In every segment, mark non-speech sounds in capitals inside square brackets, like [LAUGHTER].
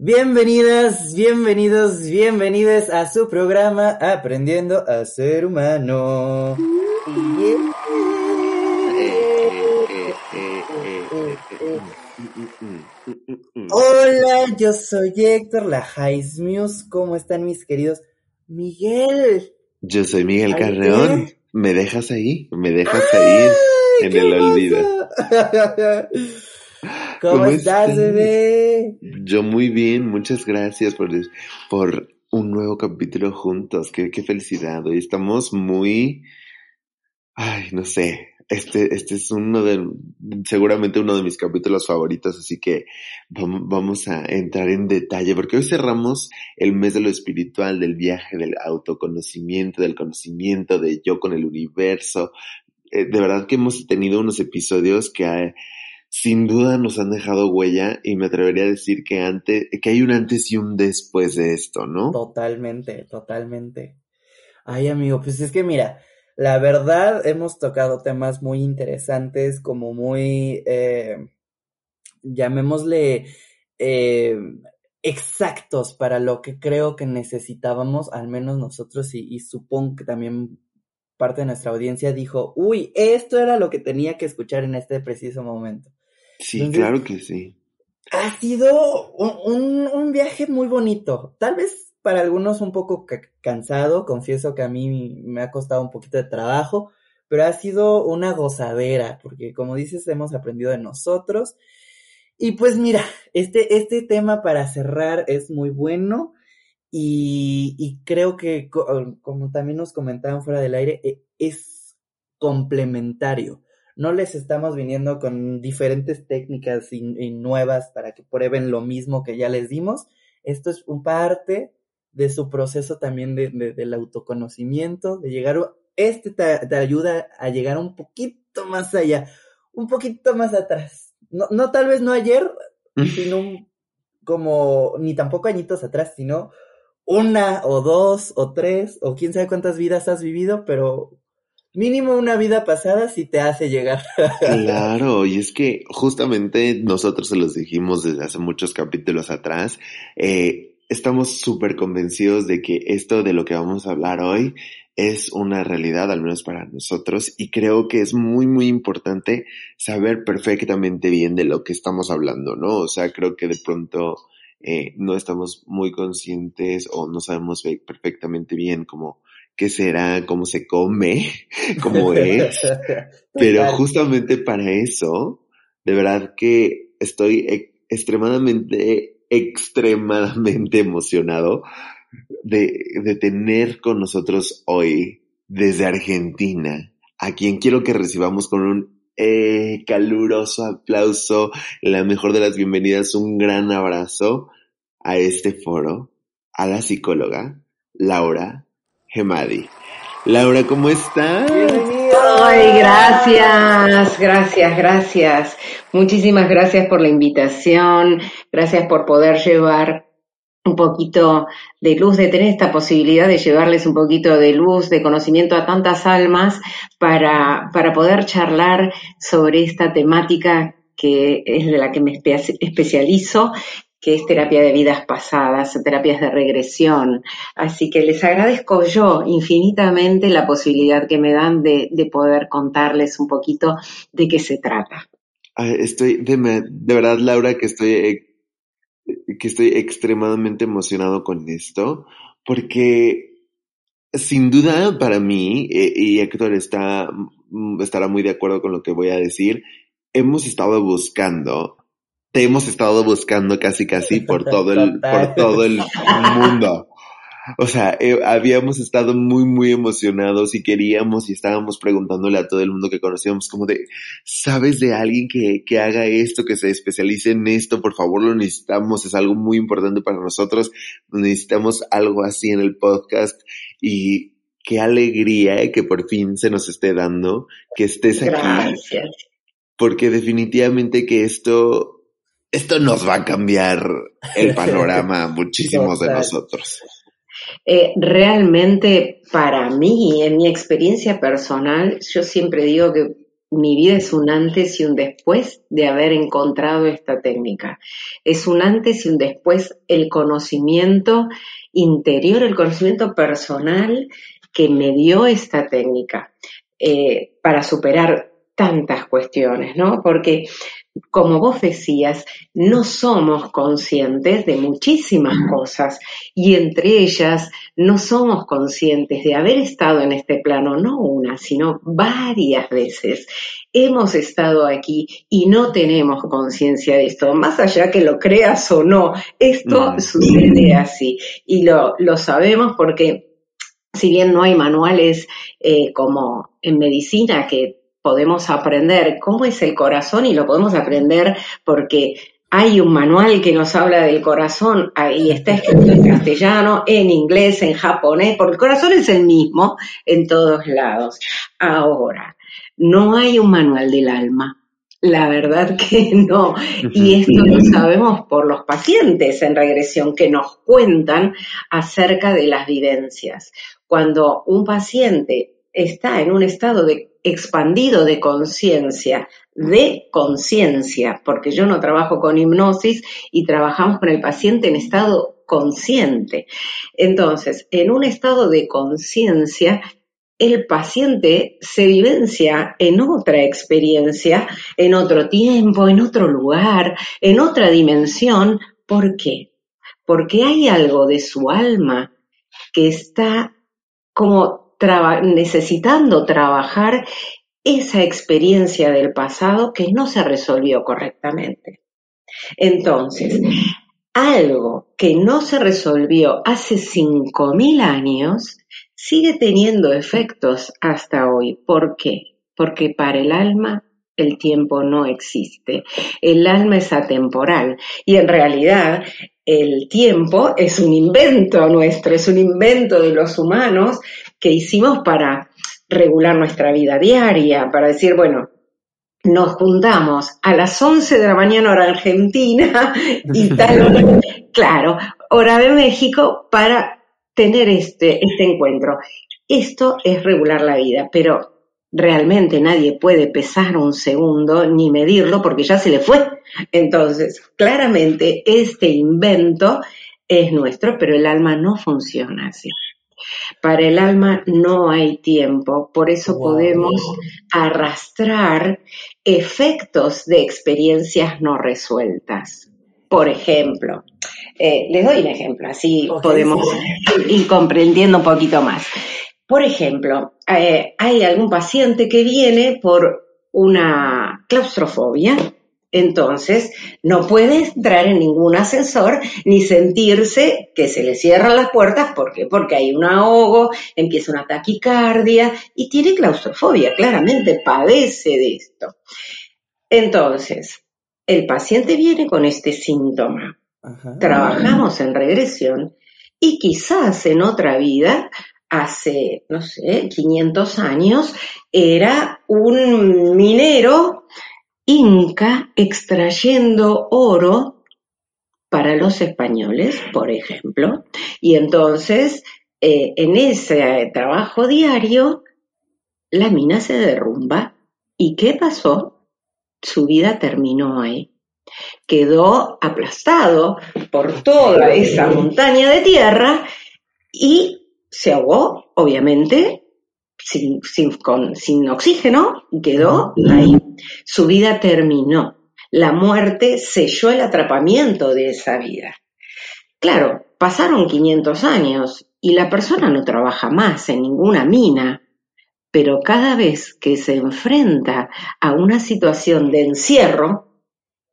Bienvenidas, bienvenidos, bienvenidas a su programa Aprendiendo a Ser Humano. Hola, yo soy Héctor, la Highs Muse. ¿Cómo están mis queridos? Miguel. Yo soy Miguel Carreón. ¿Me dejas ahí? ¿Me dejas ahí en el olvido? [LAUGHS] ¿Cómo, estás, bebé? Yo muy bien, muchas gracias por, por un nuevo capítulo juntos. Qué, qué felicidad. Hoy estamos muy, ay, no sé, este, este es uno de, seguramente uno de mis capítulos favoritos, así que vamos a entrar en detalle, porque hoy cerramos el mes de lo espiritual, del viaje, del autoconocimiento, del conocimiento de yo con el universo. Eh, de verdad que hemos tenido unos episodios que sin duda nos han dejado huella y me atrevería a decir que antes, que hay un antes y un después de esto, ¿no? Totalmente, totalmente. Ay, amigo, pues es que mira, la verdad, hemos tocado temas muy interesantes, como muy, eh, llamémosle, eh, exactos para lo que creo que necesitábamos, al menos nosotros, y, supongo que también parte de nuestra audiencia dijo, uy, esto era lo que tenía que escuchar en este preciso momento. Sí, claro que sí. Ha sido un, un viaje muy bonito. Tal vez para algunos un poco cansado, confieso que a mí me ha costado un poquito de trabajo, pero ha sido una gozadera, porque como dices, hemos aprendido de nosotros. Y pues mira, este, este tema para cerrar es muy bueno y, creo que, como también nos comentaban fuera del aire, e, es complementario. No les estamos viniendo con diferentes técnicas y, y nuevas para que prueben lo mismo que ya les dimos. Esto es un parte de su proceso también de, del autoconocimiento, de llegar, este te, ayuda a llegar un poquito más allá, un poquito más atrás. No, no tal vez no ayer, sino como, ni tampoco añitos atrás, sino una o dos o tres o quién sabe cuántas vidas has vivido, pero mínimo una vida pasada si te hace llegar. [LAUGHS] Claro, y es que justamente nosotros se los dijimos desde hace muchos capítulos atrás, eh, estamos súper convencidos de que esto de lo que vamos a hablar hoy es una realidad, al menos para nosotros, y creo que es muy, muy importante saber perfectamente bien de lo que estamos hablando, ¿no? O sea, creo que de pronto eh, no estamos muy conscientes o no sabemos perfectamente bien cómo qué será, cómo se come, [LAUGHS] cómo es, [LAUGHS] pero justamente para eso, de verdad que estoy e-, extremadamente extremadamente emocionado de, de tener con nosotros hoy desde Argentina a quien quiero que recibamos con un eh, caluroso aplauso, la mejor de las bienvenidas, un gran abrazo a este foro, a la psicóloga Laura Gemadi. Laura, ¿cómo estás? Ay, gracias, gracias, gracias. Muchísimas gracias por la invitación, gracias por poder llevar un poquito de luz, de tener esta posibilidad de llevarles un poquito de luz, de conocimiento a tantas almas para, para poder charlar sobre esta temática que es de la que me especializo que es terapia de vidas pasadas, terapias de regresión. Así que les agradezco yo infinitamente la posibilidad que me dan de, poder contarles un poquito de qué se trata. Estoy, de, verdad, Laura, que estoy, que estoy extremadamente emocionado con esto, porque sin duda para mí, eh, y Héctor está, mm, estará muy de acuerdo con lo que voy a decir, hemos estado buscando te hemos estado buscando casi casi [LAUGHS] por todo el, por todo el mundo. o sea, eh, habíamos estado muy, muy emocionados y queríamos y estábamos preguntándole a todo el mundo que conocíamos como de, ¿sabes de alguien que, que haga esto, que se especialice en esto? Por favor, lo necesitamos, es algo muy importante para nosotros, necesitamos algo así en el podcast y qué alegría eh, que por fin se nos esté dando, que estés aquí. Gracias. Porque definitivamente que esto, esto nos va a cambiar el [LAUGHS] panorama a muchísimos de nosotros. Eh, realmente para mí, en mi experiencia personal, yo siempre digo que mi vida es un antes y un después de haber encontrado esta técnica. Es un antes y un después el conocimiento interior, el conocimiento personal que me dio esta técnica eh, para superar tantas cuestiones, ¿no? Porque como vos decías, no somos conscientes de muchísimas cosas y entre ellas no somos conscientes de haber estado en este plano no una, sino varias veces. Hemos estado aquí y no tenemos conciencia de esto, más allá que lo creas o no, esto sucede así y lo, lo sabemos porque si bien no hay manuales eh, como en medicina que podemos aprender cómo es el corazón y lo podemos aprender porque hay un manual que nos habla del corazón, ahí está escrito en castellano, en inglés, en japonés, porque el corazón es el mismo en todos lados. Ahora, no hay un manual del alma. La verdad que [LAUGHS] no. Y esto lo sabemos por los pacientes en regresión que nos cuentan acerca de las vivencias. Cuando un paciente está en un estado de expandido de conciencia, de conciencia, porque yo no trabajo con hipnosis y trabajamos con el paciente en estado consciente. Entonces, en un estado de conciencia, el paciente se vivencia en otra experiencia, en otro tiempo, en otro lugar, en otra dimensión. ¿Por qué? Porque hay algo de su alma que está como necesitando trabajar esa experiencia del pasado que no se resolvió correctamente. Entonces, algo que no se resolvió hace 5.000 años sigue teniendo efectos hasta hoy. ¿Por qué? Porque para el alma el tiempo no existe. El alma es atemporal y en realidad el tiempo es un invento nuestro, es un invento de los humanos que hicimos para regular nuestra vida diaria, para decir, bueno, nos juntamos a las 11 de la mañana hora argentina [LAUGHS] y tal, claro, hora de México para tener este, este encuentro. Esto es regular la vida, pero realmente nadie puede pesar un segundo ni medirlo porque ya se le fue. Entonces, claramente este invento es nuestro, pero el alma no funciona así. Para el alma no hay tiempo, por eso podemos arrastrar efectos de experiencias no resueltas. Por ejemplo, eh, les doy un ejemplo, así podemos ir comprendiendo un poquito más. Por ejemplo, eh, hay algún paciente que viene por una claustrofobia, entonces, no puede entrar en ningún ascensor ni sentirse que se le cierran las puertas. ¿Por qué? Porque hay un ahogo, empieza una taquicardia y tiene claustrofobia. Claramente padece de esto. Entonces, el paciente viene con este síntoma. Trabajamos en regresión y quizás en otra vida hace, no sé, 500 años, era un minero inca extrayendo oro para los españoles, por ejemplo, y entonces eh, en ese trabajo diario la mina se derrumba. ¿Y qué pasó? Su vida terminó ahí. Quedó aplastado por toda esa montaña de tierra y se ahogó, obviamente, sin, oxígeno y quedó ahí. Su vida terminó. La muerte selló el atrapamiento de esa vida. Claro, pasaron 500 años y la persona no trabaja más en ninguna mina, pero cada vez que se enfrenta a una situación de encierro,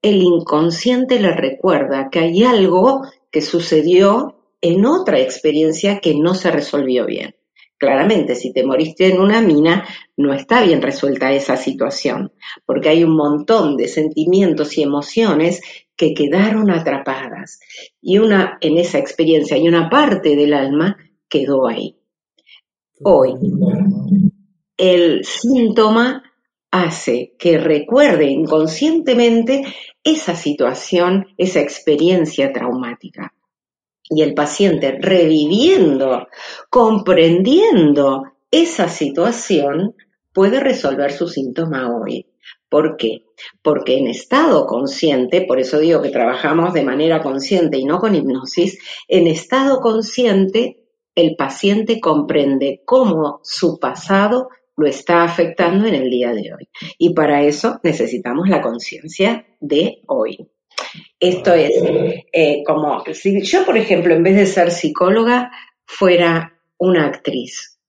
el inconsciente le recuerda que hay algo que sucedió en otra experiencia que no se resolvió bien. Claramente, si te moriste en una mina, no está bien resuelta esa situación, porque hay un montón de sentimientos y emociones que quedaron atrapadas. Y una, en esa experiencia, y una parte del alma quedó ahí. Hoy, el síntoma hace que recuerde inconscientemente esa situación, esa experiencia traumática. Y el paciente reviviendo, comprendiendo esa situación, puede resolver su síntoma hoy. ¿Por qué? Porque en estado consciente, por eso digo que trabajamos de manera consciente y no con hipnosis, en estado consciente el paciente comprende cómo su pasado lo está afectando en el día de hoy. Y para eso necesitamos la conciencia de hoy. Esto es eh, como si yo, por ejemplo, en vez de ser psicóloga, fuera una actriz.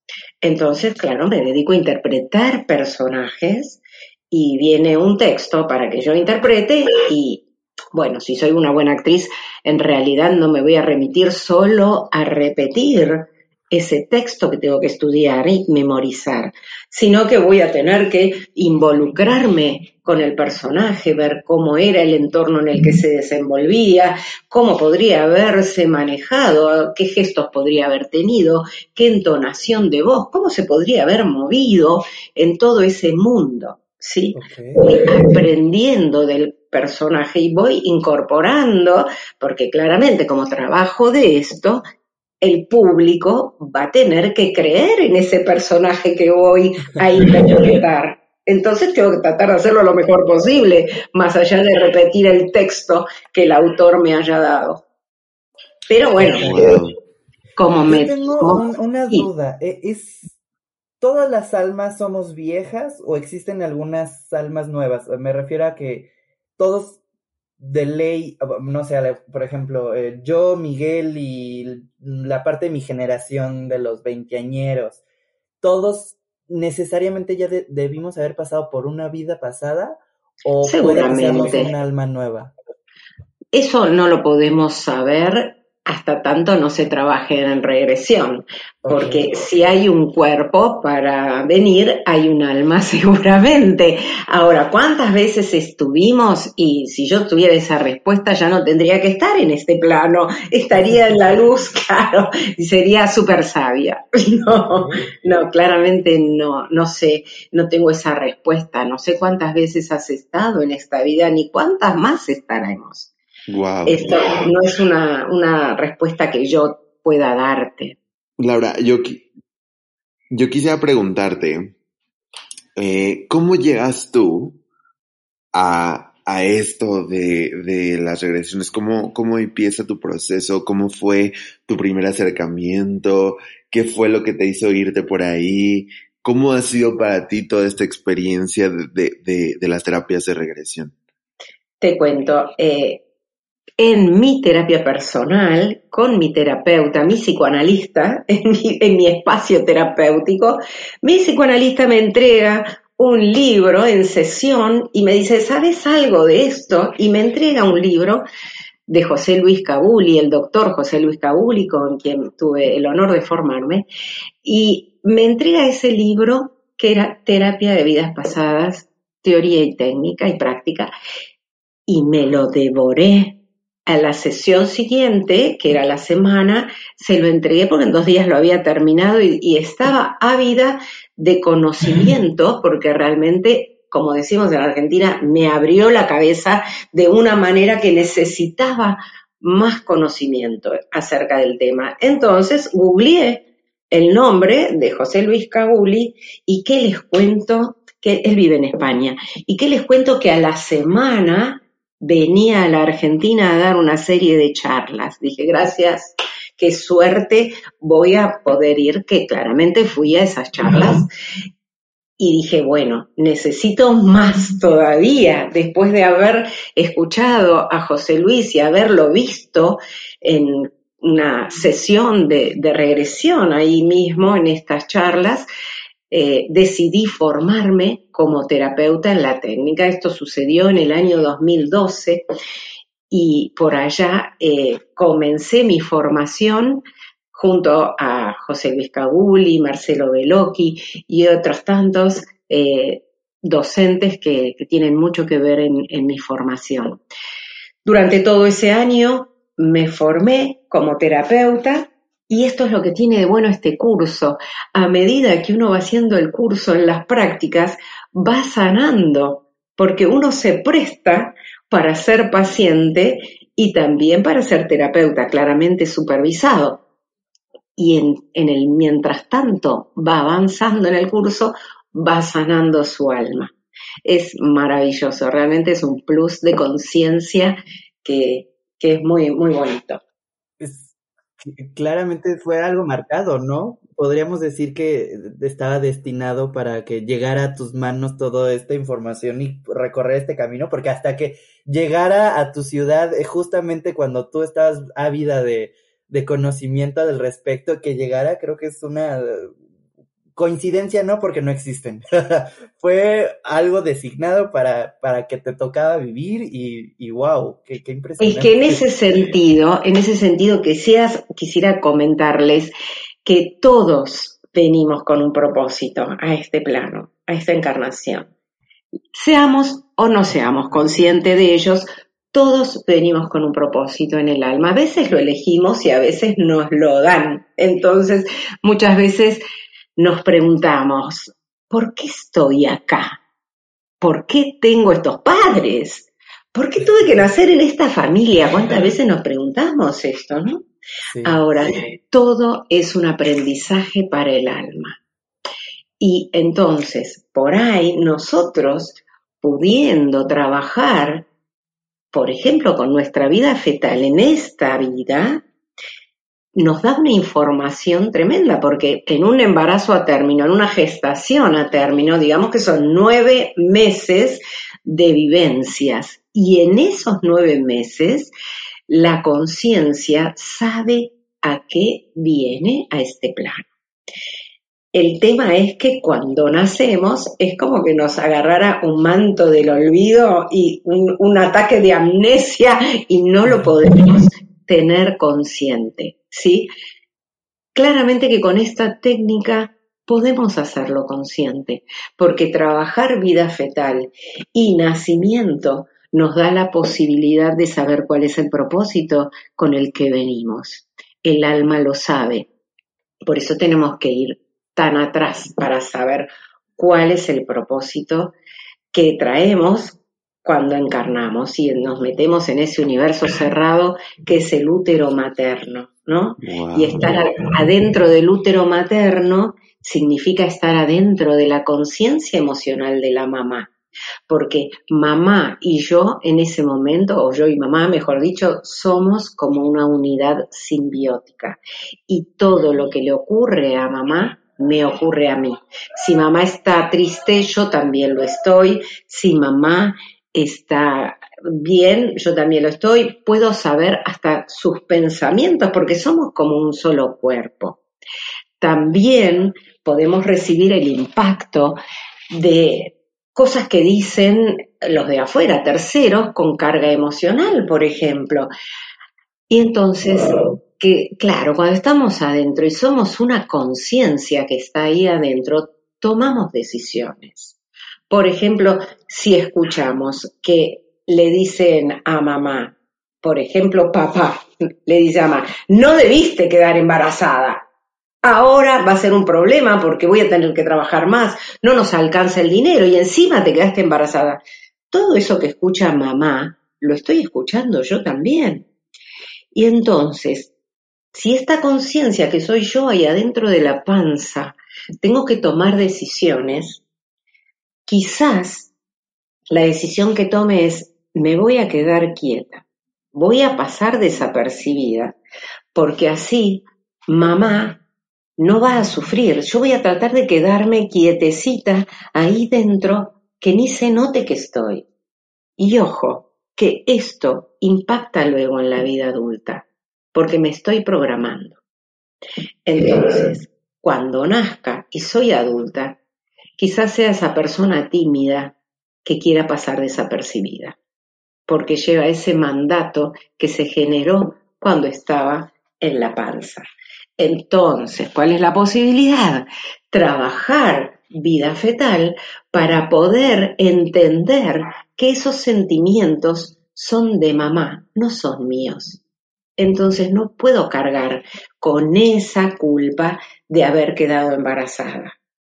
Entonces, claro, me dedico a interpretar personajes y viene un texto para que yo interprete y, bueno, si soy una buena actriz, en realidad no me voy a remitir solo a repetir ese texto que tengo que estudiar y memorizar, sino que voy a tener que involucrarme con el personaje, ver cómo era el entorno en el que se desenvolvía, cómo podría haberse manejado, qué gestos podría haber tenido, qué entonación de voz, cómo se podría haber movido en todo ese mundo, ¿sí? Voy aprendiendo del personaje y voy incorporando, porque claramente como trabajo de esto, el público va a tener que creer en ese personaje que voy a interpretar. Entonces tengo que tratar de hacerlo lo mejor posible, más allá de repetir el texto que el autor me haya dado. Pero bueno, como me... tengo una duda. ¿e-, ¿Es, ¿Todas las almas somos viejas o existen algunas almas nuevas? Me refiero a que todos de ley, no sé, por ejemplo, eh, yo, Miguel y la parte de mi generación de los veinteañeros, todos necesariamente ya debimos haber pasado por una vida pasada o puede que una alma nueva. Eso no lo podemos saber hasta tanto no se trabaje en regresión, porque si hay un cuerpo para venir, hay un alma [LAUGHS] seguramente. Ahora, ¿cuántas veces estuvimos? Y si yo tuviera esa respuesta, ya no tendría que estar en este plano, estaría en la luz, [LAUGHS] claro, y sería súper sabia. [LAUGHS] No, no, claramente no, no sé, no tengo esa respuesta, no sé cuántas veces has estado en esta vida, ni cuántas más estaremos. Esto no es una, respuesta que yo pueda darte. Laura, yo, yo quisiera preguntarte, eh, ¿cómo llegas tú a, esto de, las regresiones? ¿Cómo, ¿Cómo empieza tu proceso? ¿Cómo fue tu primer acercamiento? ¿Qué fue lo que te hizo irte por ahí? ¿Cómo ha sido para ti toda esta experiencia de, las terapias de regresión? Te cuento, eh, en mi terapia personal, con mi terapeuta, mi psicoanalista, [LAUGHS] en mi, espacio terapéutico, mi psicoanalista me entrega un libro en sesión y me dice, ¿sabes algo de esto? Y me entrega un libro de José Luis Cabuli, el doctor José Luis Cabuli, con quien tuve el honor de formarme, y me entrega ese libro que era Terapia de Vidas Pasadas, Teoría y Técnica y Práctica, y me lo devoré a la sesión siguiente, que era la semana, se lo entregué porque en dos días lo había terminado y, estaba ávida de conocimiento porque realmente, como decimos en Argentina, me abrió la cabeza de una manera que necesitaba más conocimiento acerca del tema. Entonces, googleé el nombre de José Luis Cabuli y qué les cuento, que él vive en España, y qué les cuento que a la semana venía a la Argentina a dar una serie de charlas. Dije, gracias, qué suerte, voy a poder ir, que claramente fui a esas charlas. Y dije, bueno, necesito más todavía, después de haber escuchado a José Luis y haberlo visto en una sesión de, regresión ahí mismo en estas charlas, eh, decidí formarme como terapeuta en la técnica. Esto sucedió en el año 2012 y por allá eh, comencé mi formación junto a José Luis Cabuli, Marcelo Velocchi y otros tantos eh, docentes que, tienen mucho que ver en mi formación. Durante todo ese año me formé como terapeuta y esto es lo que tiene de bueno este curso. A medida que uno va haciendo el curso en las prácticas, va sanando, porque uno se presta para ser paciente y también para ser terapeuta, claramente supervisado. Y en, el mientras tanto va avanzando en el curso, va sanando su alma. Es maravilloso, realmente es un plus de conciencia que, que es muy, muy bonito claramente fue algo marcado, ¿no? Podríamos decir que estaba destinado para que llegara a tus manos toda esta información y recorrer este camino, porque hasta que llegara a tu ciudad, eh, justamente cuando tú estabas ávida de, de conocimiento del respecto, que llegara, creo que es una coincidencia no, porque no existen. [LAUGHS] Fue algo designado para, para que te tocaba vivir y, y wow, qué, qué, impresionante. Es que en ese sentido, en ese sentido que seas, quisiera comentarles que todos venimos con un propósito a este plano, a esta encarnación. Seamos o no seamos conscientes de ellos, todos venimos con un propósito en el alma. A veces lo elegimos y a veces nos lo dan. Entonces, muchas veces nos preguntamos, ¿por qué estoy acá? ¿Por qué tengo estos padres? ¿Por qué tuve que nacer en esta familia? ¿Cuántas veces nos preguntamos esto, no? Ahora, todo es un aprendizaje para el alma. Y entonces, por ahí, nosotros, pudiendo trabajar, por ejemplo, con nuestra vida fetal en esta vida, nos da una información tremenda, porque en un embarazo a término, en una gestación a término, digamos que son nueve meses de vivencias, y en esos nueve meses la conciencia sabe a qué viene a este plano. El tema es que cuando nacemos es como que nos agarrara un manto del olvido y un, un ataque de amnesia y no lo podemos tener consciente. ¿Sí? Claramente que con esta técnica podemos hacerlo consciente, porque trabajar vida fetal y nacimiento nos da la posibilidad de saber cuál es el propósito con el que venimos. El alma lo sabe. Por eso tenemos que ir tan atrás para saber cuál es el propósito que traemos cuando encarnamos y nos metemos en ese universo cerrado que es el útero materno, ¿no? Y estar adentro del útero materno significa estar adentro de la conciencia emocional de la mamá. Porque mamá y yo en ese momento, o yo y mamá, mejor dicho, somos como una unidad simbiótica. Y todo lo que le ocurre a mamá me ocurre a mí. Si mamá está triste, yo también lo estoy. Si mamá está bien, yo también lo estoy, puedo saber hasta sus pensamientos porque somos como un solo cuerpo. También podemos recibir el impacto de cosas que dicen los de afuera, terceros, con carga emocional, por ejemplo. Y entonces, que claro, cuando estamos adentro y somos una conciencia que está ahí adentro, tomamos decisiones. Por ejemplo, si escuchamos que le dicen a mamá, por ejemplo, papá le dice a mamá, no debiste quedar embarazada. Ahora va a ser un problema porque voy a tener que trabajar más, no nos alcanza el dinero y encima te quedaste embarazada. Todo eso que escucha mamá, lo estoy escuchando yo también. Y entonces, si esta conciencia que soy yo ahí adentro de la panza, tengo que tomar decisiones, Quizás la decisión que tome es, me voy a quedar quieta, voy a pasar desapercibida, porque así mamá no va a sufrir. Yo voy a tratar de quedarme quietecita ahí dentro, que ni se note que estoy. Y ojo, que esto impacta luego en la vida adulta, porque me estoy programando. Entonces, cuando nazca y soy adulta, Quizás sea esa persona tímida que quiera pasar desapercibida. porque lleva ese mandato que se generó cuando estaba en la panza. Entonces, ¿cuál es la posibilidad? Trabajar vida fetal para poder entender que esos sentimientos son de mamá, no son míos. Entonces no puedo cargar con esa culpa de haber quedado embarazada.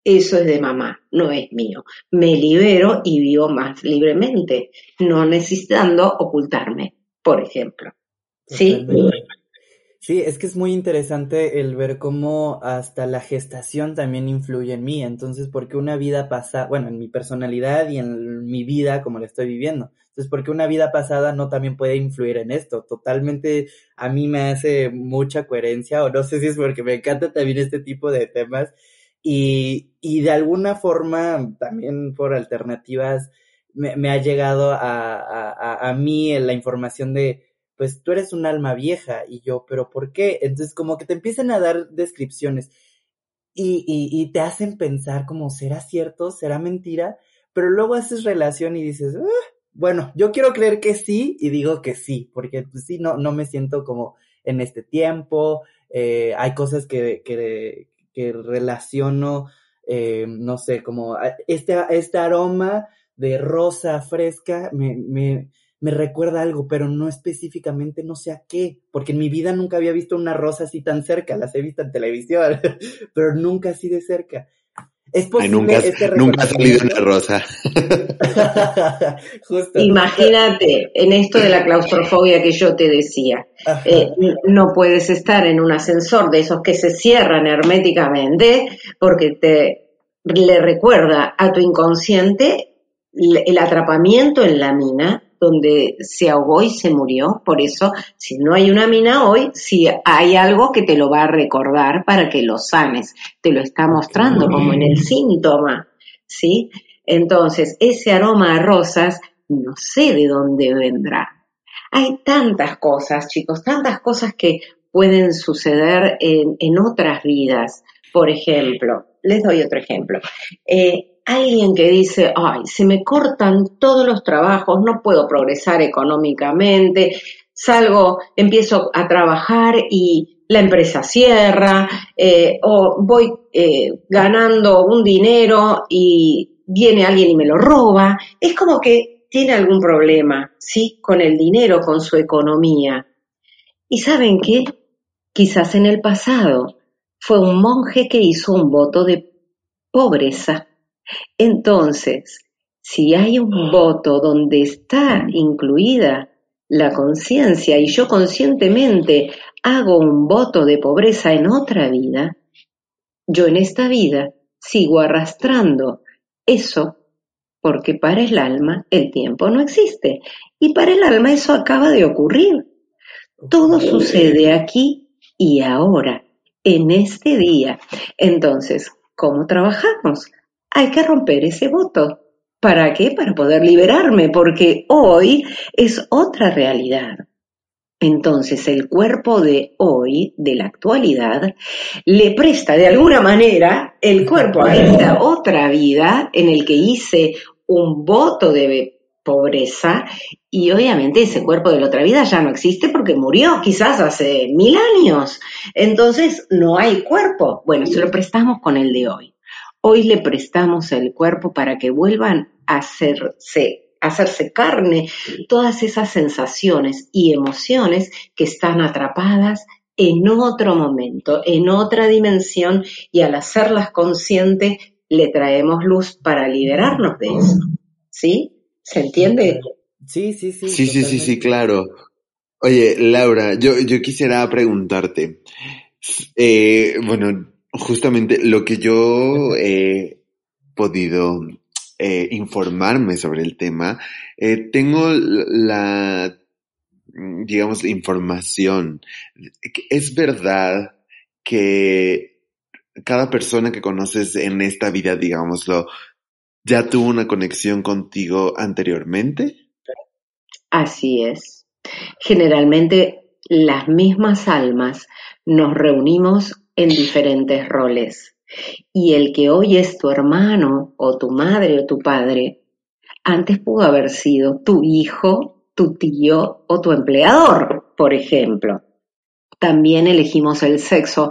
Eso es de mamá, no es mío. Me libero y vivo más libremente, no necesitando ocultarme, por ejemplo. ¿Sí? Sí, es que es muy interesante el ver cómo hasta la gestación también influye en mí. Entonces, porque una vida pasada, bueno, en mi personalidad y en mi vida como la estoy viviendo. Entonces, porque una vida pasada no también puede influir en esto. Totalmente a mí me hace mucha coherencia, o no sé si es porque me encanta también este tipo de temas. Y, y de alguna forma, también por alternativas, me, me ha llegado a, a, a mí la información de pues tú eres un alma vieja y yo, pero ¿por qué? Entonces como que te empiezan a dar descripciones y, y, te hacen pensar como, ¿será cierto? ¿Será mentira? Pero luego haces relación y dices, ah, bueno, yo quiero creer que sí y digo que sí, porque pues sí, no, no me siento como en este tiempo, eh, hay cosas que, que, que relaciono, eh, no sé, como este, este aroma de rosa fresca me, me, me recuerda algo, pero no específicamente, no sé a qué, porque en mi vida nunca había visto una rosa así tan cerca, las he visto en televisión, [LAUGHS] pero nunca así de cerca. Es posible nunca, este nunca ha salido una rosa. [LAUGHS] Imagínate, en esto de la claustrofobia que yo te decía, eh, no puedes estar en un ascensor de esos que se cierran herméticamente porque te le recuerda a tu inconsciente el atrapamiento en la mina donde se ahogó y se murió. Por eso, si no hay una mina hoy, si hay algo que te lo va a recordar para que lo sanes, te lo está mostrando como en el síntoma, ¿sí? Entonces, ese aroma a rosas, no sé de dónde vendrá. Hay tantas cosas, chicos, tantas cosas que pueden suceder en, en otras vidas. Por ejemplo, les doy otro ejemplo. Eh, alguien que dice, ay, se me cortan todos los trabajos, no puedo progresar económicamente, salgo, empiezo a trabajar y la empresa cierra, eh, o voy eh, ganando un dinero y viene alguien y me lo roba, es como que tiene algún problema, ¿sí? Con el dinero, con su economía. ¿Y saben qué? Quizás en el pasado fue un monje que hizo un voto de pobreza entonces, si hay un voto donde está incluida la conciencia y yo conscientemente hago un voto de pobreza en otra vida, yo en esta vida sigo arrastrando eso porque para el alma el tiempo no existe y para el alma eso acaba de ocurrir. Todo sucede aquí y ahora, en este día. Entonces, ¿cómo trabajamos? Hay que romper ese voto. ¿Para qué? Para poder liberarme, porque hoy es otra realidad. Entonces el cuerpo de hoy, de la actualidad, le presta de alguna manera el cuerpo a esta otra vida en el que hice un voto de pobreza y obviamente ese cuerpo de la otra vida ya no existe porque murió quizás hace mil años. Entonces no hay cuerpo. Bueno, se lo prestamos con el de hoy. Hoy le prestamos el cuerpo para que vuelvan a hacerse, hacerse carne todas esas sensaciones y emociones que están atrapadas en otro momento, en otra dimensión y al hacerlas conscientes le traemos luz para liberarnos de eso. ¿Sí? ¿Se entiende? Sí, sí, sí. Sí, sí, sí, sí, claro. Oye, Laura, yo, yo quisiera preguntarte, eh, bueno, justamente lo que yo he podido eh, informarme sobre el tema, eh, tengo la, digamos, información. Es verdad que cada persona que conoces en esta vida, digámoslo, ya tuvo una conexión contigo anteriormente. Así es. Generalmente las mismas almas nos reunimos en diferentes roles. Y el que hoy es tu hermano o tu madre o tu padre, antes pudo haber sido tu hijo tu tío o tu empleador, por ejemplo. También elegimos el sexo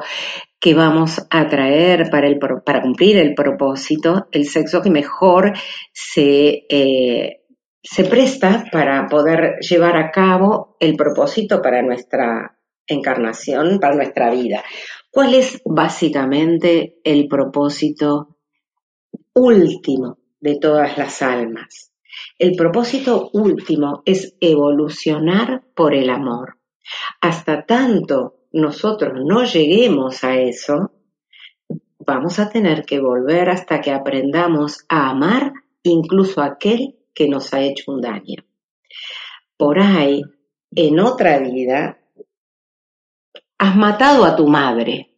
que vamos a traer para, cumplir el propósito, el sexo que mejor se, eh, se presta para poder llevar a cabo el propósito para nuestra encarnación, para nuestra vida. ¿Cuál es básicamente el propósito último de todas las almas? El propósito último es evolucionar por el amor. Hasta tanto nosotros no lleguemos a eso, vamos a tener que volver hasta que aprendamos a amar incluso a aquel que nos ha hecho un daño. Por ahí, en otra vida, has matado a tu madre.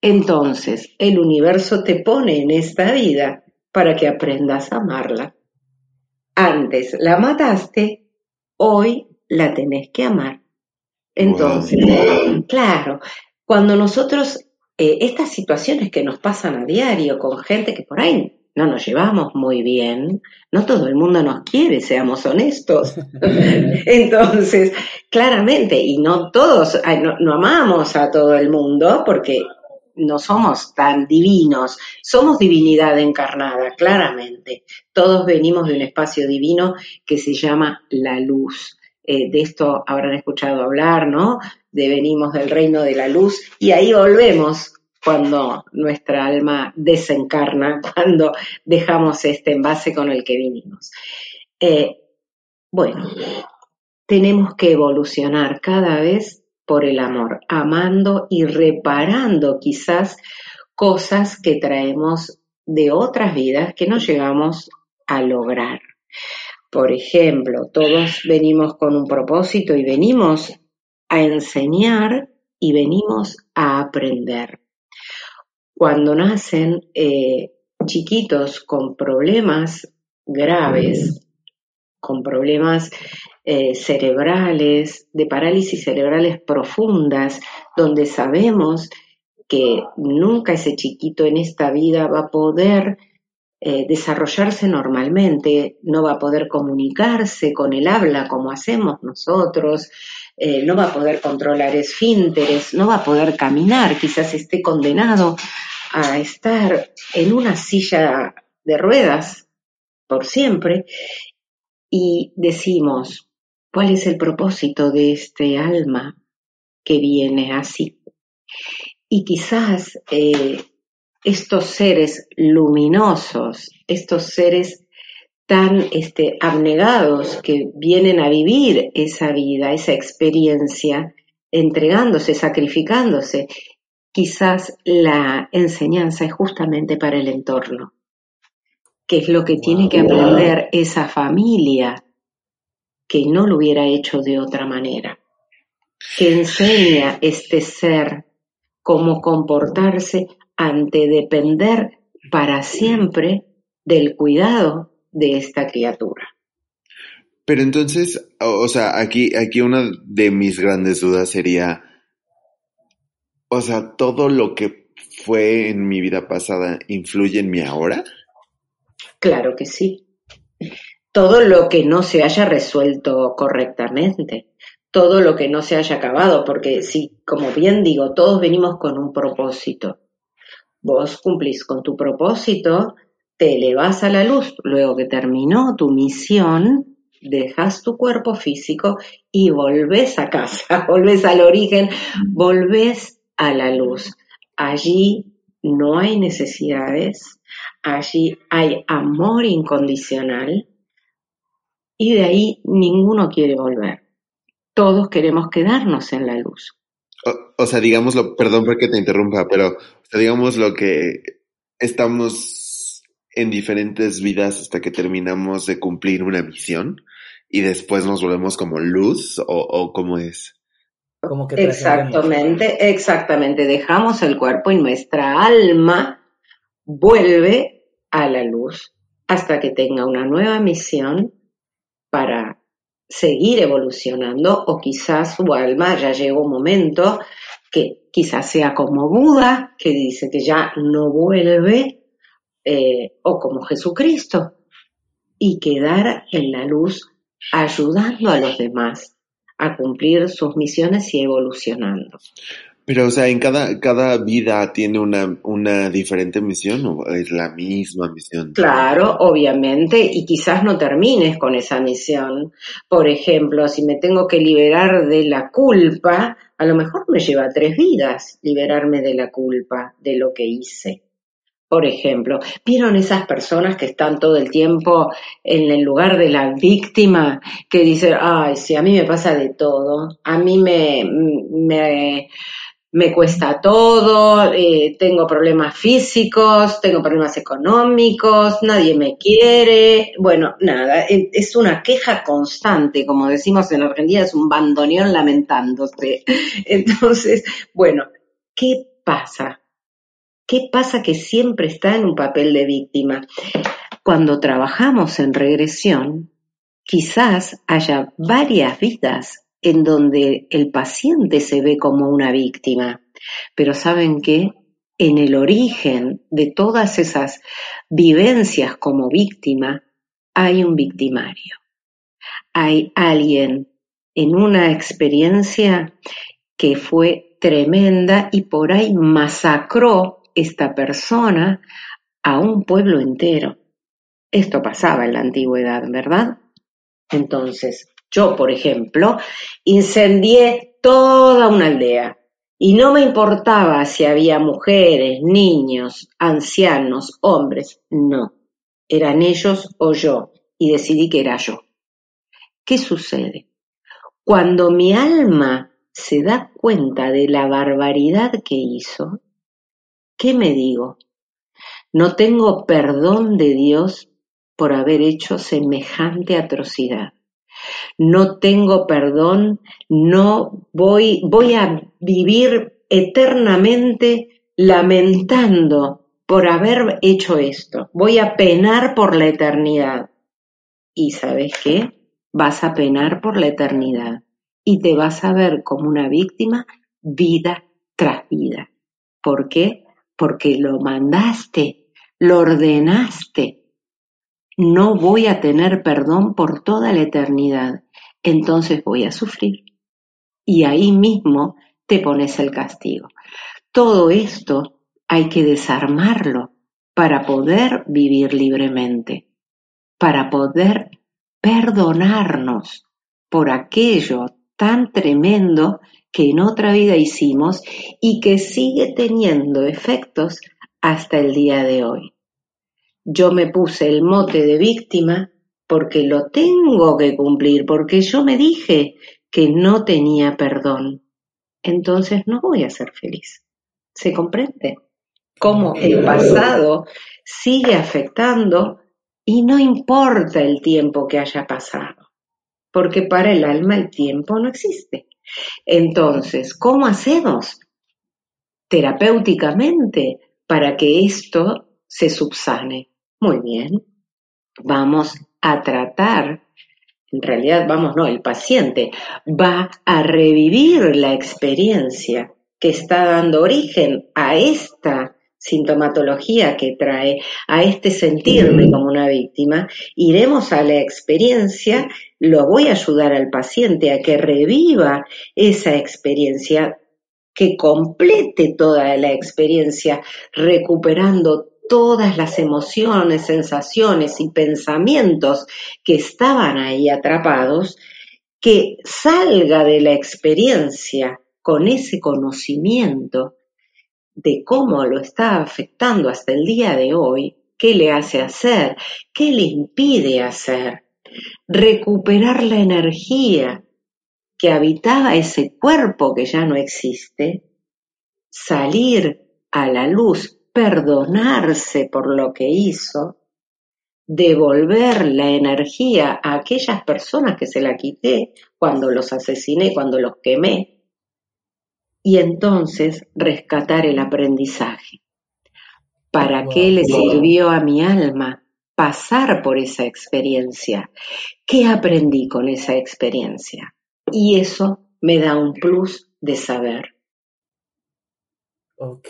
Entonces, el universo te pone en esta vida para que aprendas a amarla. Antes la mataste, hoy la tenés que amar. Entonces, claro, cuando nosotros, eh, estas situaciones que nos pasan a diario con gente que por ahí no nos llevamos muy bien, no todo el mundo nos quiere, seamos honestos. [LAUGHS] Entonces, claramente, y no todos, no, amamos a todo el mundo porque no somos tan divinos, somos divinidad encarnada, claramente. Todos venimos de un espacio divino que se llama la luz. Eh, de esto habrán escuchado hablar, ¿no? De venimos del reino de la luz y ahí volvemos cuando nuestra alma desencarna, [LAUGHS] cuando dejamos este envase con el que vinimos. Eh, bueno, tenemos que evolucionar cada vez por el amor, amando y reparando quizás cosas que traemos de otras vidas que no llegamos a lograr. Por ejemplo, todos venimos con un propósito y venimos a enseñar y venimos a aprender. Cuando nacen eh, chiquitos con problemas graves, con problemas eh, cerebrales, de parálisis cerebrales profundas, donde sabemos que nunca ese chiquito en esta vida va a poder eh, desarrollarse normalmente, no va a poder comunicarse con el habla como hacemos nosotros, eh, no va a poder controlar esfínteres, no va a poder caminar, quizás esté condenado a estar en una silla de ruedas por siempre. Y decimos, ¿cuál es el propósito de este alma que viene así? Y quizás eh, estos seres luminosos, estos seres tan este, abnegados que vienen a vivir esa vida, esa experiencia, entregándose, sacrificándose. Quizás la enseñanza es justamente para el entorno, que es lo que tiene que aprender esa familia que no lo hubiera hecho de otra manera, que enseña este ser cómo comportarse ante depender para siempre del cuidado de esta criatura. Pero entonces, o sea, aquí, aquí una de mis grandes dudas sería, o sea, todo lo que fue en mi vida pasada influye en mi ahora? Claro que sí. Todo lo que no se haya resuelto correctamente, todo lo que no se haya acabado, porque sí, como bien digo, todos venimos con un propósito. Vos cumplís con tu propósito, te elevas a la luz, luego que terminó tu misión, dejas tu cuerpo físico y volvés a casa, [LAUGHS] volvés al origen, volvés a la luz. Allí no hay necesidades, allí hay amor incondicional y de ahí ninguno quiere volver. Todos queremos quedarnos en la luz. O, sea, digámoslo, perdón porque te interrumpa, pero o sea, digamos lo que estamos en diferentes vidas hasta que terminamos de cumplir una misión y después nos volvemos como luz o, o cómo es. Como que exactamente, exactamente. Dejamos el cuerpo y nuestra alma vuelve a la luz hasta que tenga una nueva misión para seguir evolucionando o quizás su alma ya llegó un momento que quizás sea como Buda, que dice que ya no vuelve, eh, o como Jesucristo, y quedar en la luz ayudando a los demás a cumplir sus misiones y evolucionando. Pero, o sea, en cada, cada vida tiene una, una diferente misión o es la misma misión. Claro, obviamente, y quizás no termines con esa misión. Por ejemplo, si me tengo que liberar de la culpa, a lo mejor me lleva tres vidas liberarme de la culpa de lo que hice. Por ejemplo, ¿vieron esas personas que están todo el tiempo en el lugar de la víctima que dicen, ay, sí, a mí me pasa de todo, a mí me, me me cuesta todo, eh, tengo problemas físicos, tengo problemas económicos, nadie me quiere, bueno, nada, es una queja constante, como decimos en Argentina, es un bandoneón lamentándose. [LAUGHS] Entonces, bueno, ¿qué pasa? ¿Qué pasa que siempre está en un papel de víctima? Cuando trabajamos en regresión, quizás haya varias vidas en donde el paciente se ve como una víctima. Pero ¿saben qué? En el origen de todas esas vivencias como víctima hay un victimario. Hay alguien en una experiencia que fue tremenda y por ahí masacró esta persona a un pueblo entero. Esto pasaba en la antigüedad, ¿verdad? Entonces, yo, por ejemplo, incendié toda una aldea y no me importaba si había mujeres, niños, ancianos, hombres, no, eran ellos o yo y decidí que era yo. ¿Qué sucede? Cuando mi alma se da cuenta de la barbaridad que hizo, ¿qué me digo? No tengo perdón de Dios por haber hecho semejante atrocidad no tengo perdón, no voy, voy a vivir eternamente lamentando por haber hecho esto. Voy a penar por la eternidad. ¿Y sabes qué? Vas a penar por la eternidad y te vas a ver como una víctima vida tras vida. ¿Por qué? Porque lo mandaste, lo ordenaste, no voy a tener perdón por toda la eternidad, entonces voy a sufrir. Y ahí mismo te pones el castigo. Todo esto hay que desarmarlo para poder vivir libremente, para poder perdonarnos por aquello tan tremendo que en otra vida hicimos y que sigue teniendo efectos hasta el día de hoy. Yo me puse el mote de víctima porque lo tengo que cumplir, porque yo me dije que no tenía perdón. Entonces no voy a ser feliz. ¿Se comprende? Cómo el pasado sigue afectando y no importa el tiempo que haya pasado, porque para el alma el tiempo no existe. Entonces, ¿cómo hacemos terapéuticamente para que esto se subsane? Muy bien, vamos a tratar, en realidad vamos, no, el paciente va a revivir la experiencia que está dando origen a esta sintomatología que trae, a este sentirme como una víctima, iremos a la experiencia, lo voy a ayudar al paciente a que reviva esa experiencia, que complete toda la experiencia, recuperando todas las emociones, sensaciones y pensamientos que estaban ahí atrapados, que salga de la experiencia con ese conocimiento de cómo lo está afectando hasta el día de hoy, qué le hace hacer, qué le impide hacer, recuperar la energía que habitaba ese cuerpo que ya no existe, salir a la luz perdonarse por lo que hizo, devolver la energía a aquellas personas que se la quité cuando los asesiné, cuando los quemé, y entonces rescatar el aprendizaje. ¿Para qué le sirvió a mi alma pasar por esa experiencia? ¿Qué aprendí con esa experiencia? Y eso me da un plus de saber. Ok,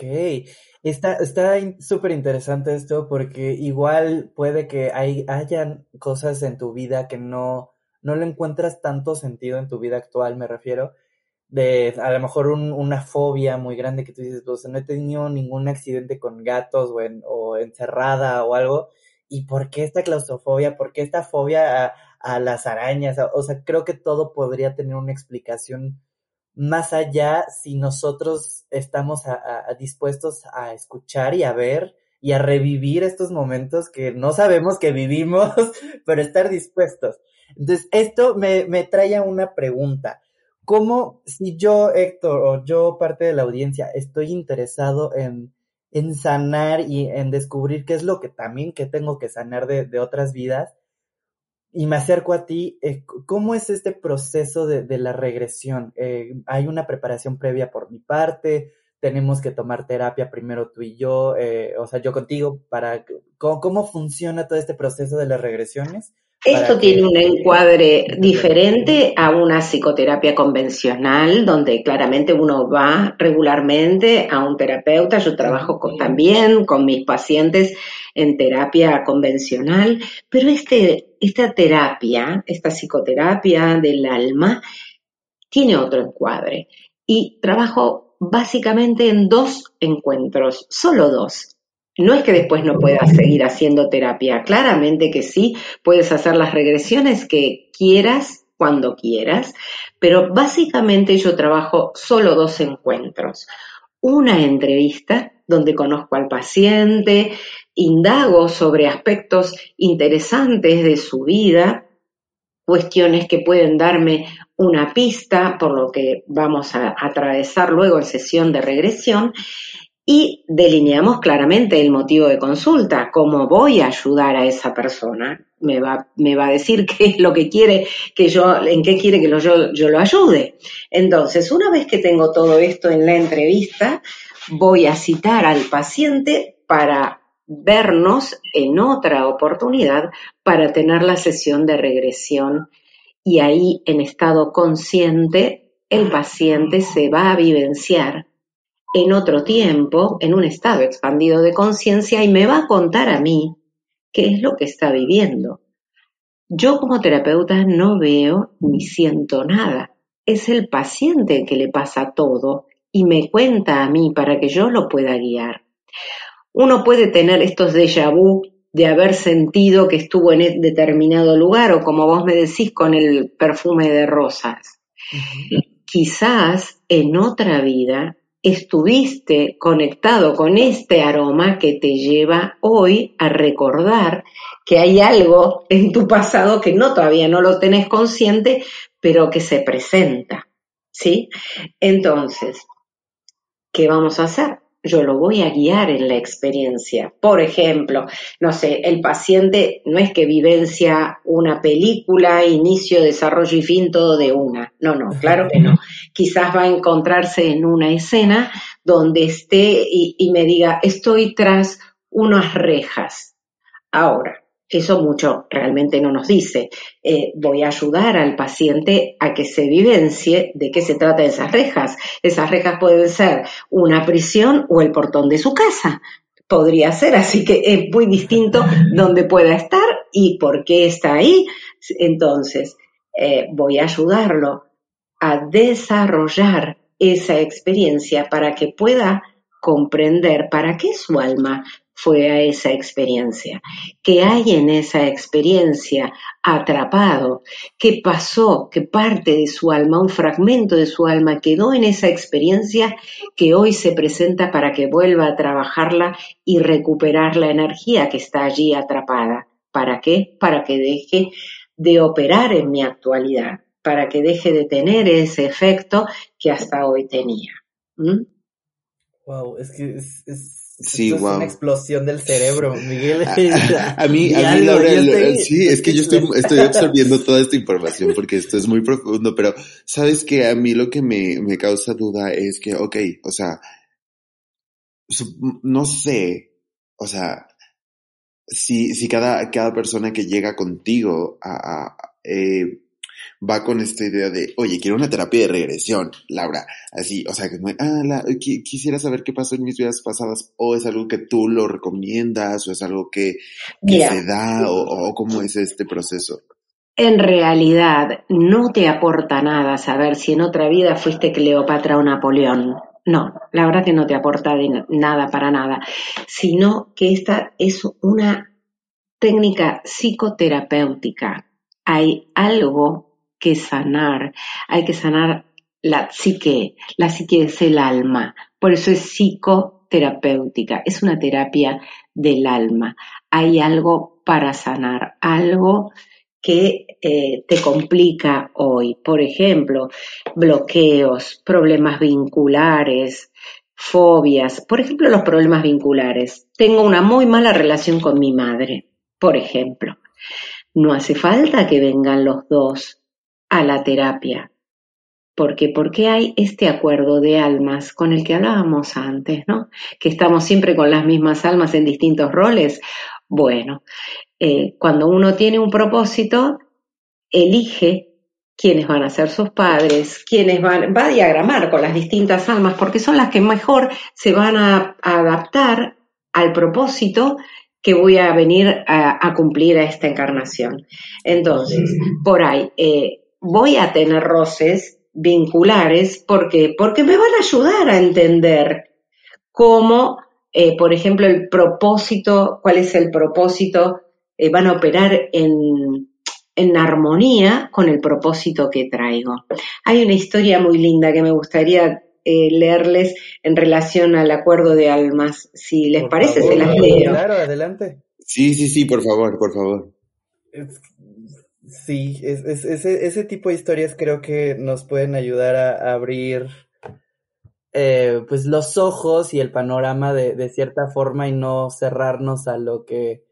está está súper interesante esto porque igual puede que hay, hayan cosas en tu vida que no, no le encuentras tanto sentido en tu vida actual, me refiero, de a lo mejor una fobia muy grande que tú dices, pues no he tenido ningún accidente con gatos o, en, o encerrada o algo, ¿y por qué esta claustrofobia? ¿Por qué esta fobia a, las arañas? O sea, creo que todo podría tener una explicación más allá si nosotros estamos dispuestos a escuchar y a ver y a revivir estos momentos que no sabemos que vivimos, [LAUGHS] pero estar dispuestos. Entonces, esto me, me trae a una pregunta. ¿Cómo, si yo, Héctor, o yo, parte de la audiencia, estoy interesado en, en sanar y en descubrir qué es lo que también que tengo que sanar de, de otras vidas, y me acerco a ti, eh, ¿cómo es este proceso de, de la regresión? Eh, ¿Hay una preparación previa por mi parte? tenemos que tomar terapia primero tú y yo, eh, o sea, yo contigo, para ¿cómo, funciona todo este proceso de las regresiones. Esto tiene un encuadre diferente a una psicoterapia convencional, donde claramente uno va regularmente a un terapeuta. Yo trabajo también con mis pacientes en terapia convencional, pero este, esta terapia, esta psicoterapia del alma, tiene otro encuadre. Y trabajo básicamente en dos encuentros, solo dos. No es que después no puedas seguir haciendo terapia, claramente que sí, puedes hacer las regresiones que quieras cuando quieras, pero básicamente yo trabajo solo dos encuentros. Una entrevista donde conozco al paciente, indago sobre aspectos interesantes de su vida, cuestiones que pueden darme una pista por lo que vamos a atravesar luego en sesión de regresión y delineamos claramente el motivo de consulta, cómo voy a ayudar a esa persona. Me va, me va a decir qué es lo que quiere que yo, en qué quiere que yo, yo lo ayude. Entonces, una vez que tengo todo esto en la entrevista, voy a citar al paciente para vernos en otra oportunidad para tener la sesión de regresión y ahí en estado consciente el paciente se va a vivenciar en otro tiempo, en un estado expandido de conciencia y me va a contar a mí qué es lo que está viviendo. Yo como terapeuta no veo ni siento nada. Es el paciente que le pasa todo y me cuenta a mí para que yo lo pueda guiar. Uno puede tener estos déjà vu de haber sentido que estuvo en determinado lugar o como vos me decís con el perfume de rosas. Quizás en otra vida estuviste conectado con este aroma que te lleva hoy a recordar que hay algo en tu pasado que no todavía no lo tenés consciente, pero que se presenta. ¿Sí? Entonces, ¿qué vamos a hacer? yo lo voy a guiar en la experiencia. Por ejemplo, no sé, el paciente no es que vivencia una película, inicio, desarrollo y fin todo de una. No, no, claro que no. [LAUGHS] Quizás va a encontrarse en una escena donde esté y, y me diga, estoy tras unas rejas. Ahora, eso mucho realmente no nos dice. Eh, voy a ayudar al paciente a que se vivencie de qué se trata de esas rejas. Esas rejas pueden ser una prisión o el portón de su casa. Podría ser, así que es muy distinto [LAUGHS] dónde pueda estar y por qué está ahí. Entonces, eh, voy a ayudarlo a desarrollar esa experiencia para que pueda comprender para qué su alma fue a esa experiencia, que hay en esa experiencia atrapado, que pasó, que parte de su alma, un fragmento de su alma quedó en esa experiencia que hoy se presenta para que vuelva a trabajarla y recuperar la energía que está allí atrapada. ¿Para qué? Para que deje de operar en mi actualidad, para que deje de tener ese efecto que hasta hoy tenía. Wow, es que es Sí, es una explosión del cerebro, [LAUGHS] Miguel. A, mí, a mí Laura, sí, es que yo estoy, [LAUGHS] estoy absorbiendo toda esta información porque esto es muy profundo, pero sabes que a mí lo que me, me causa duda es que, ok, o sea, no sé, o sea, si, si cada, cada persona que llega contigo a, a eh, va con esta idea de, oye, quiero una terapia de regresión, Laura, así, o sea, que ah, quisiera saber qué pasó en mis vidas pasadas, o es algo que tú lo recomiendas, o es algo que, se da, o, cómo es este proceso. en realidad no te aporta nada saber si en otra vida fuiste Cleopatra o Napoleón. No, la verdad que no te aporta nada para nada, sino que esta es una técnica psicoterapéutica. Hay algo que sanar, hay que sanar la psique, la psique es el alma, por eso es psicoterapéutica, es una terapia del alma. Hay algo para sanar, algo que eh, te complica hoy. Por ejemplo, bloqueos, problemas vinculares, fobias. Por ejemplo, los problemas vinculares. Tengo una muy mala relación con mi madre, por ejemplo. No hace falta que vengan los dos a la terapia. ¿Por qué? Porque hay este acuerdo de almas con el que hablábamos antes, ¿no? Que estamos siempre con las mismas almas en distintos roles. Bueno, eh, cuando uno tiene un propósito, elige quiénes van a ser sus padres, quiénes van, va a diagramar con las distintas almas, porque son las que mejor se van a, adaptar al propósito que voy a venir a, cumplir a esta encarnación. Entonces, por ahí, eh, voy a tener roces vinculares, ¿por Porque me van a ayudar a entender cómo, eh, por ejemplo, el propósito, cuál es el propósito eh, van a operar en, armonía con el propósito que traigo. Hay una historia muy linda que me gustaría eh, leerles en relación al acuerdo de almas. Si les parece, se las leo. Claro, adelante. Sí, sí, sí, por favor, por favor. Sí, ese, tipo de historias creo que nos pueden ayudar a, abrir eh, pues los ojos y el panorama de, cierta forma y no cerrarnos a lo que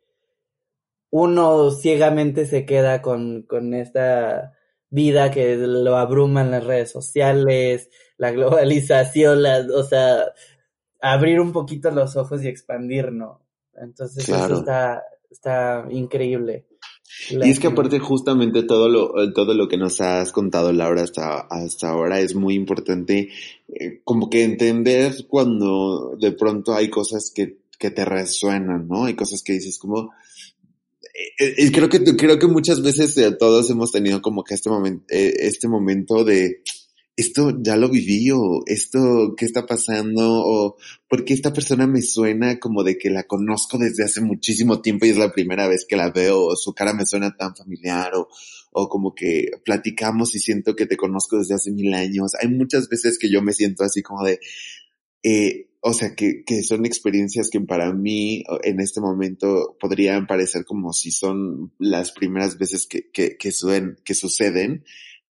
uno ciegamente se queda con, con esta vida que lo abruman las redes sociales, la globalización, o sea, abrir un poquito los ojos y expandir, ¿no? Entonces eso está, está increíble. Y es que aparte justamente todo lo, todo lo que nos has contado, Laura, hasta, hasta ahora es muy importante, eh, como que entender cuando de pronto hay cosas que, que te resuenan, ¿no? Hay cosas que dices como, eh, creo que creo que muchas veces eh, todos hemos tenido como que este momento eh, este momento de esto ya lo viví o esto qué está pasando o porque esta persona me suena como de que la conozco desde hace muchísimo tiempo y es la primera vez que la veo o su cara me suena tan familiar o o como que platicamos y siento que te conozco desde hace mil años. Hay muchas veces que yo me siento así como de eh, o sea, que, que son experiencias que para mí en este momento podrían parecer como si son las primeras veces que, que, que, que suceden,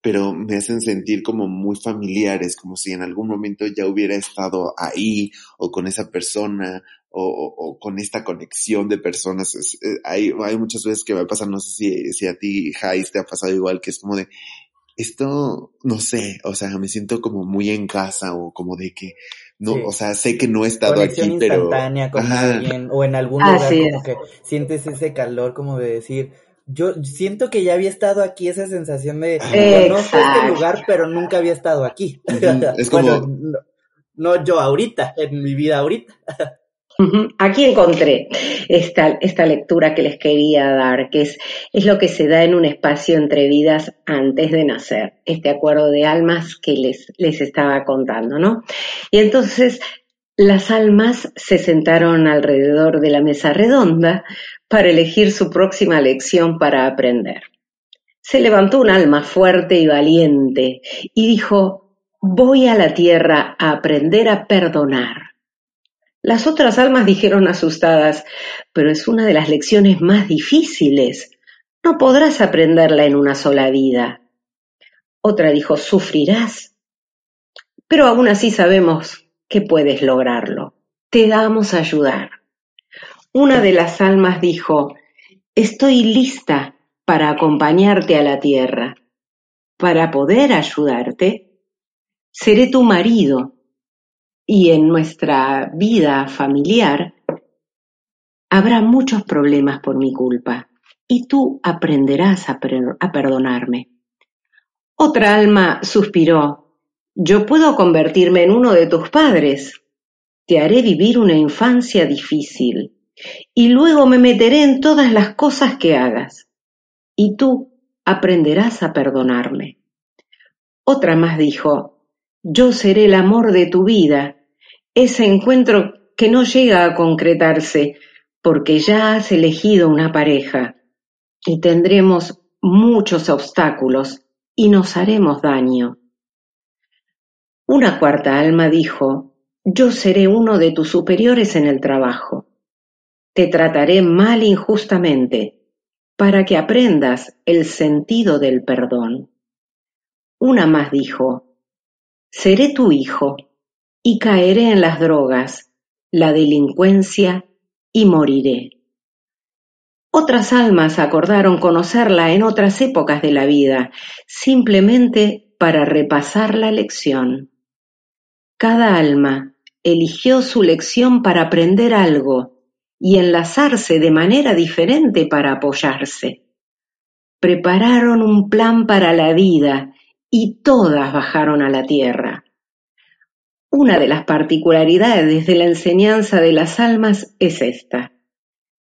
pero me hacen sentir como muy familiares, como si en algún momento ya hubiera estado ahí o con esa persona o, o, con esta conexión de personas. Eh, hay, hay muchas veces que me pasa, no sé si, si a ti, Jais, te ha pasado igual, que es como de, esto, no sé, o sea, me siento como muy en casa o como de que, no, o sea, sé que no he estado Conexión aquí, pero... instantánea con alguien o en algún lugar como que sientes ese calor como de decir, yo siento que ya había estado aquí, esa sensación de conozco este lugar, pero nunca había estado aquí. [LAUGHS] Es como... no, no yo ahorita, en mi vida ahorita. [LAUGHS] Aquí encontré esta, esta lectura que les quería dar, que es, es lo que se da en un espacio entre vidas antes de nacer, este acuerdo de almas que les, les estaba contando, ¿no? Y entonces las almas se sentaron alrededor de la mesa redonda para elegir su próxima lección para aprender. Se levantó un alma fuerte y valiente y dijo, voy a la tierra a aprender a perdonar. Las otras almas dijeron asustadas, pero es una de las lecciones más difíciles. No podrás aprenderla en una sola vida. Otra dijo, sufrirás. Pero aún así sabemos que puedes lograrlo. Te damos a ayudar. Una de las almas dijo, estoy lista para acompañarte a la tierra. Para poder ayudarte, seré tu marido y en nuestra vida familiar habrá muchos problemas por mi culpa y tú aprenderás a, perdonarme. Otra alma suspiró, yo puedo convertirme en uno de tus padres, te haré vivir una infancia difícil y luego me meteré en todas las cosas que hagas. Y tú aprenderás a perdonarme. Otra más dijo, yo seré el amor de tu vida, ese encuentro que no llega a concretarse porque ya has elegido una pareja y tendremos muchos obstáculos y nos haremos daño. Una cuarta alma dijo, yo seré uno de tus superiores en el trabajo. Te trataré mal injustamente para que aprendas el sentido del perdón. Una más dijo, seré tu hijo y caeré en las drogas, la delincuencia y moriré. Otras almas acordaron conocerla en otras épocas de la vida, simplemente para repasar la lección. Cada alma eligió su lección para aprender algo y enlazarse de manera diferente para apoyarse. Prepararon un plan para la vida y todas bajaron a la tierra. Una de las particularidades de la enseñanza de las almas es esta.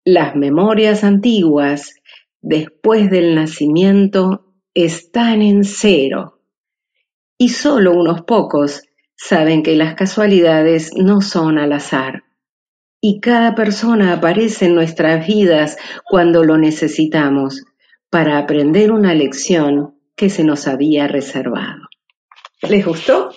Las memorias antiguas, después del nacimiento, están en cero. Y solo unos pocos saben que las casualidades no son al azar. Y cada persona aparece en nuestras vidas cuando lo necesitamos para aprender una lección que se nos había reservado. ¿Les gustó?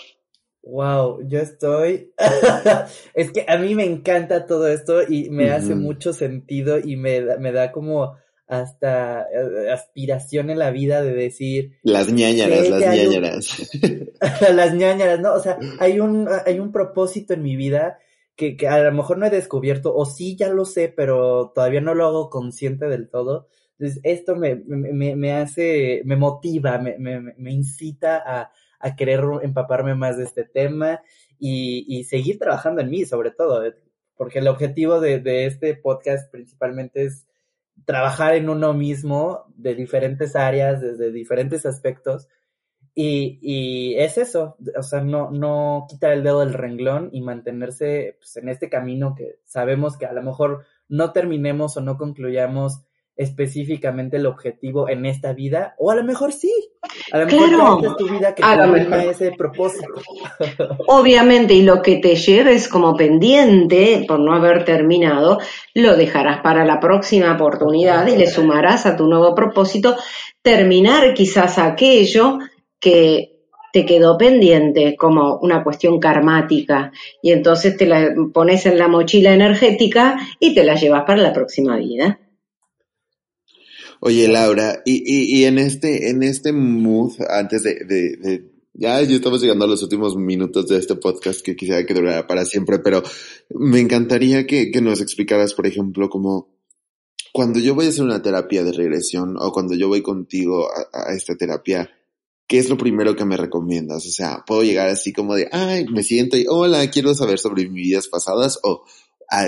Wow, yo estoy. [LAUGHS] es que a mí me encanta todo esto y me hace mucho sentido y me, me da como hasta eh, aspiración en la vida de decir. Las ñañaras, las ñañaras. [LAUGHS] las ñañaras, ¿no? O sea, hay un, hay un propósito en mi vida que, que, a lo mejor no he descubierto, o sí ya lo sé, pero todavía no lo hago consciente del todo. Entonces, esto me, me, me hace, me motiva, me, me, me incita a, a querer empaparme más de este tema y, y seguir trabajando en mí, sobre todo, eh, porque el objetivo de, de este podcast principalmente es trabajar en uno mismo de diferentes áreas, desde diferentes aspectos. Y, y es eso, o sea, no, no quitar el dedo del renglón y mantenerse pues, en este camino que sabemos que a lo mejor no terminemos o no concluyamos específicamente el objetivo en esta vida, o a lo mejor sí, a lo mejor es tu vida que ese propósito. Obviamente, y lo que te lleves como pendiente por no haber terminado, lo dejarás para la próxima oportunidad y le sumarás a tu nuevo propósito terminar quizás aquello que te quedó pendiente como una cuestión karmática y entonces te la pones en la mochila energética y te la llevas para la próxima vida. Oye, Laura, y, y, y, en este, en este mood, antes de, de, de, ya, ya estamos llegando a los últimos minutos de este podcast que quisiera que durara para siempre, pero me encantaría que, que nos explicaras, por ejemplo, como cuando yo voy a hacer una terapia de regresión o cuando yo voy contigo a, a esta terapia, ¿qué es lo primero que me recomiendas? O sea, puedo llegar así como de, ay, me siento y, hola, quiero saber sobre mis vidas pasadas o,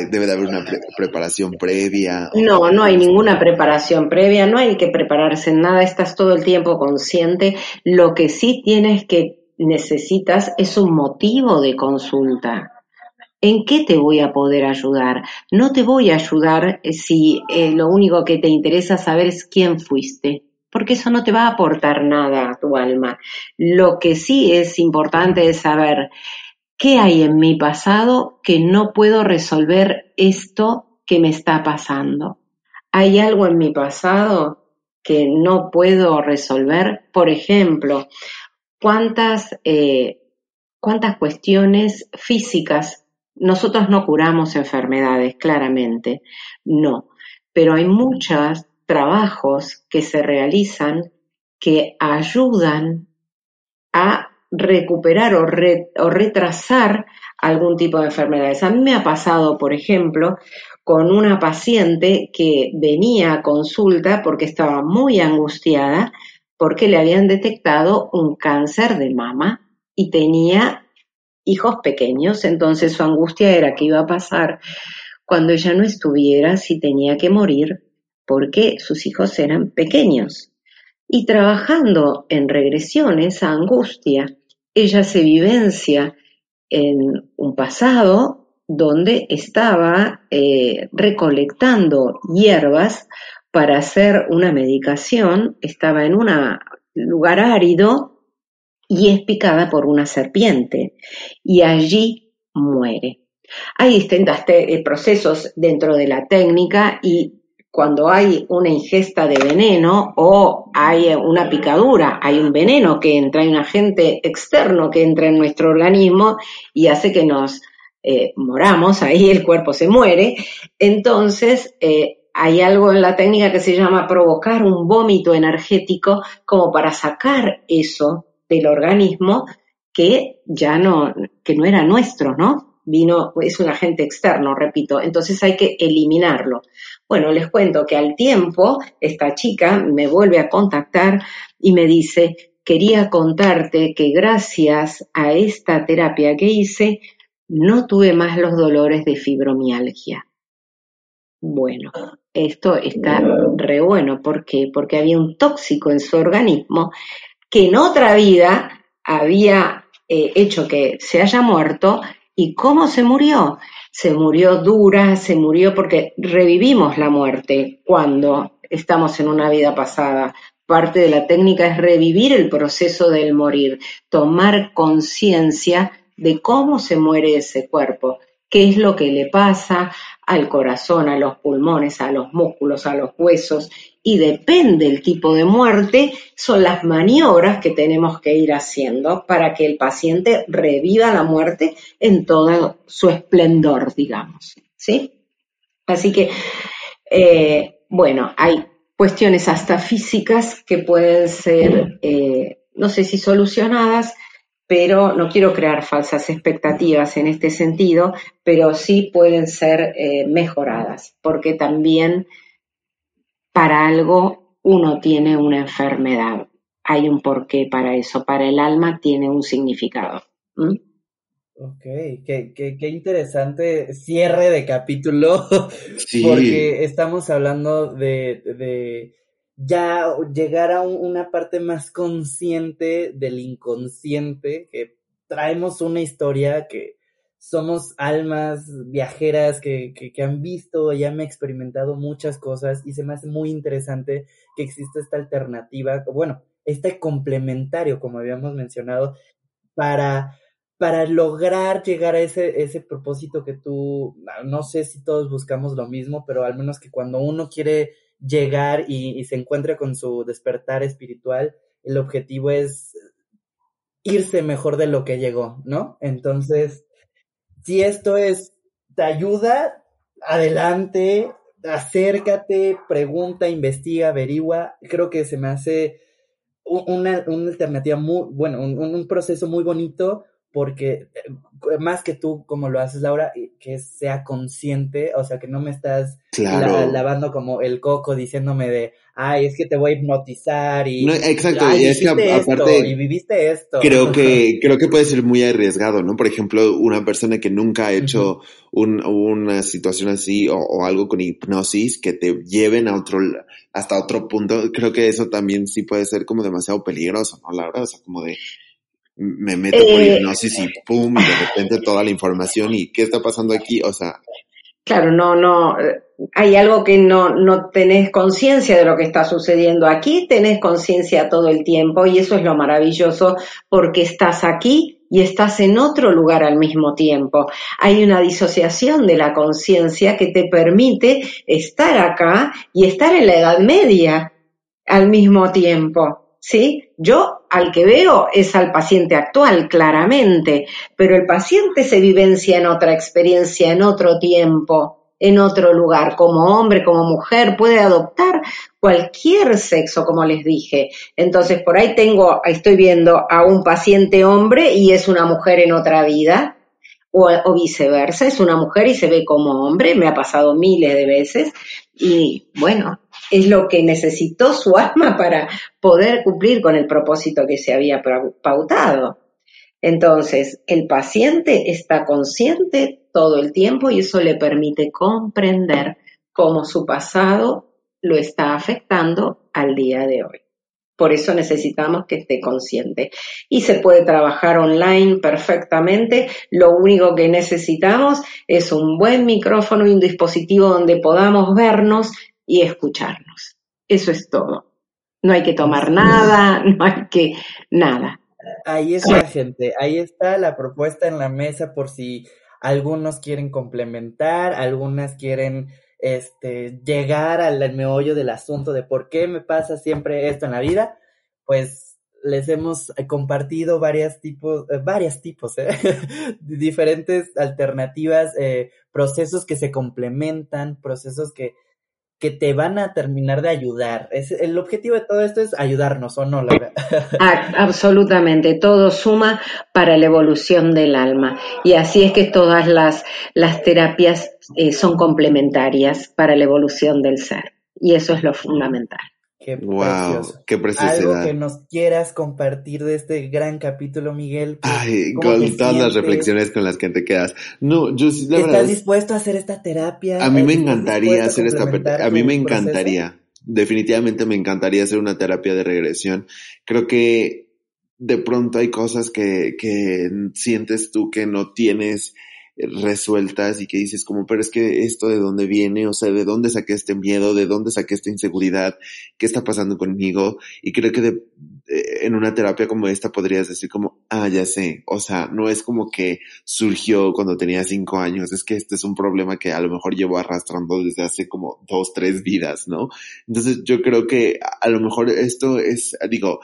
debe de haber una preparación previa. No, no hay ninguna preparación previa, no hay que prepararse en nada, estás todo el tiempo consciente. Lo que sí tienes que necesitas es un motivo de consulta. ¿En qué te voy a poder ayudar? No te voy a ayudar si eh, lo único que te interesa saber es quién fuiste, porque eso no te va a aportar nada a tu alma. Lo que sí es importante es saber ¿Qué hay en mi pasado que no puedo resolver esto que me está pasando? ¿Hay algo en mi pasado que no puedo resolver? Por ejemplo, ¿cuántas, eh, cuántas cuestiones físicas? Nosotros no curamos enfermedades, claramente, no, pero hay muchos trabajos que se realizan que ayudan a recuperar o, retrasar algún tipo de enfermedades. A mí me ha pasado, por ejemplo, con una paciente que venía a consulta porque estaba muy angustiada porque le habían detectado un cáncer de mama y tenía hijos pequeños, entonces su angustia era qué iba a pasar cuando ella no estuviera, si tenía que morir, porque sus hijos eran pequeños. Y trabajando en regresiones a angustia, ella se vivencia en un pasado donde estaba eh, recolectando hierbas para hacer una medicación, estaba en un lugar árido y es picada por una serpiente y allí muere. Hay distintos eh, procesos dentro de la técnica y cuando hay una ingesta de veneno o hay una picadura, hay un veneno que entra, hay un agente externo que entra en nuestro organismo y hace que nos eh, moramos, ahí el cuerpo se muere, entonces eh, hay algo en la técnica que se llama provocar un vómito energético como para sacar eso del organismo que ya no, que no era nuestro, ¿no? Vino, es un agente externo, repito, entonces hay que eliminarlo. Bueno, les cuento que al tiempo esta chica me vuelve a contactar y me dice, quería contarte que gracias a esta terapia que hice, no tuve más los dolores de fibromialgia. Bueno, esto está re bueno. ¿Por qué? Porque había un tóxico en su organismo que en otra vida había eh, hecho que se haya muerto ¿Y cómo se murió? Se murió dura, se murió porque revivimos la muerte cuando estamos en una vida pasada. Parte de la técnica es revivir el proceso del morir, tomar conciencia de cómo se muere ese cuerpo, qué es lo que le pasa al corazón, a los pulmones, a los músculos, a los huesos, y depende el tipo de muerte, son las maniobras que tenemos que ir haciendo para que el paciente reviva la muerte en todo su esplendor, digamos. ¿Sí? Así que, eh, bueno, hay cuestiones hasta físicas que pueden ser, eh, no sé si solucionadas, pero no quiero crear falsas expectativas en este sentido, pero sí pueden ser eh, mejoradas, porque también para algo uno tiene una enfermedad, hay un porqué para eso, para el alma tiene un significado. Ok, qué, qué, interesante cierre de capítulo, [LAUGHS] porque estamos hablando de, de ya llegar a una parte más consciente del inconsciente, que traemos una historia que somos almas viajeras que, que, han visto y han experimentado muchas cosas y se me hace muy interesante que exista esta alternativa, bueno, este complementario, como habíamos mencionado, para, para lograr llegar a ese, ese propósito que tú, no sé si todos buscamos lo mismo, pero al menos que cuando uno quiere llegar y, se encuentre con su despertar espiritual, el objetivo es irse mejor de lo que llegó, ¿no? Entonces, si esto es, te ayuda, adelante, acércate, pregunta, investiga, averigua. Creo que se me hace una, una alternativa muy, bueno, un proceso muy bonito porque eh, más que tú como lo haces Laura, que sea consciente, o sea, que no me estás lavando como el coco diciéndome de, ay, es que te voy a hipnotizar y, exacto, y es que aparte, y viviste esto. Creo [LAUGHS] que, creo que puede ser muy arriesgado, ¿no? Por ejemplo, una persona que nunca ha hecho un, una situación así o, o, algo con hipnosis que te lleven a otro, hasta otro punto, creo que eso también sí puede ser como demasiado peligroso, ¿no, Laura? O sea, como de, me meto por eh, hipnosis y pum, y de repente toda la información y qué está pasando aquí, o sea. Claro, no, no, hay algo que no, no tenés conciencia de lo que está sucediendo aquí, tenés conciencia todo el tiempo y eso es lo maravilloso porque estás aquí y estás en otro lugar al mismo tiempo. Hay una disociación de la conciencia que te permite estar acá y estar en la Edad Media al mismo tiempo. ¿Sí? Yo al que veo es al paciente actual, claramente, pero el paciente se vivencia en otra experiencia, en otro tiempo, en otro lugar, como hombre, como mujer, puede adoptar cualquier sexo, como les dije. Entonces, por ahí tengo, estoy viendo a un paciente hombre y es una mujer en otra vida, o, o, viceversa, es una mujer y se ve como hombre, me ha pasado miles de veces, y bueno, es lo que necesitó su [LAUGHS] alma para poder cumplir con el propósito que se había pautado. Entonces, el paciente está consciente todo el tiempo y eso le permite comprender cómo su pasado lo está afectando al día de hoy. Por eso necesitamos que esté consciente. Y se puede trabajar online perfectamente. Lo único que necesitamos es un buen micrófono y un dispositivo donde podamos vernos y escucharnos. Eso es todo. No hay que tomar nada, [LAUGHS] no hay que nada. Ahí está, gente. Ahí está la propuesta en la mesa por si algunos quieren complementar, algunas quieren este, llegar al, meollo del asunto de por qué me pasa siempre esto en la vida, pues les hemos compartido varias tipos, eh, varias tipos, ¿eh? [LAUGHS] diferentes alternativas, eh, procesos que se complementan, procesos que que te van a terminar de ayudar. Es, el objetivo de todo esto es ayudarnos, ¿o no? Ah, absolutamente, todo suma para la evolución del alma. Y así es que todas las, las terapias eh, son complementarias para la evolución del ser. Y eso es lo fundamental. Qué wow, qué preciosidad. Algo que nos quieras compartir de este gran capítulo, Miguel. Ay, con todas las reflexiones con las que te quedas. No, yo la ¿Estás dispuesto a hacer esta terapia? A mí me encantaría hacer esta a mí me encantaría. Definitivamente me encantaría hacer una terapia de regresión. Creo que de pronto hay cosas que, que sientes tú que no tienes resueltas y que dices como, pero es que esto de dónde viene, o sea, de dónde saqué este miedo, de dónde saqué esta inseguridad, qué está pasando conmigo. Y creo que de, en una terapia como esta podrías decir como, ah, ya sé, o sea, no es como que surgió cuando tenía cinco años, es que este es un problema que a lo mejor llevo arrastrando desde hace como dos, tres vidas, ¿no? Entonces yo creo que a lo mejor esto es, digo,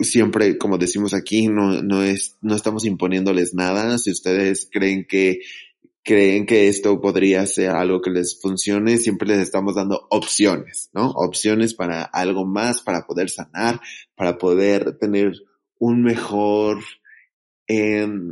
siempre, como decimos aquí, no, no es, no estamos imponiéndoles nada. Si ustedes creen que, creen que esto podría ser algo que les funcione, siempre les estamos dando opciones, ¿no? Opciones para algo más, para poder sanar, para poder tener un mejor em,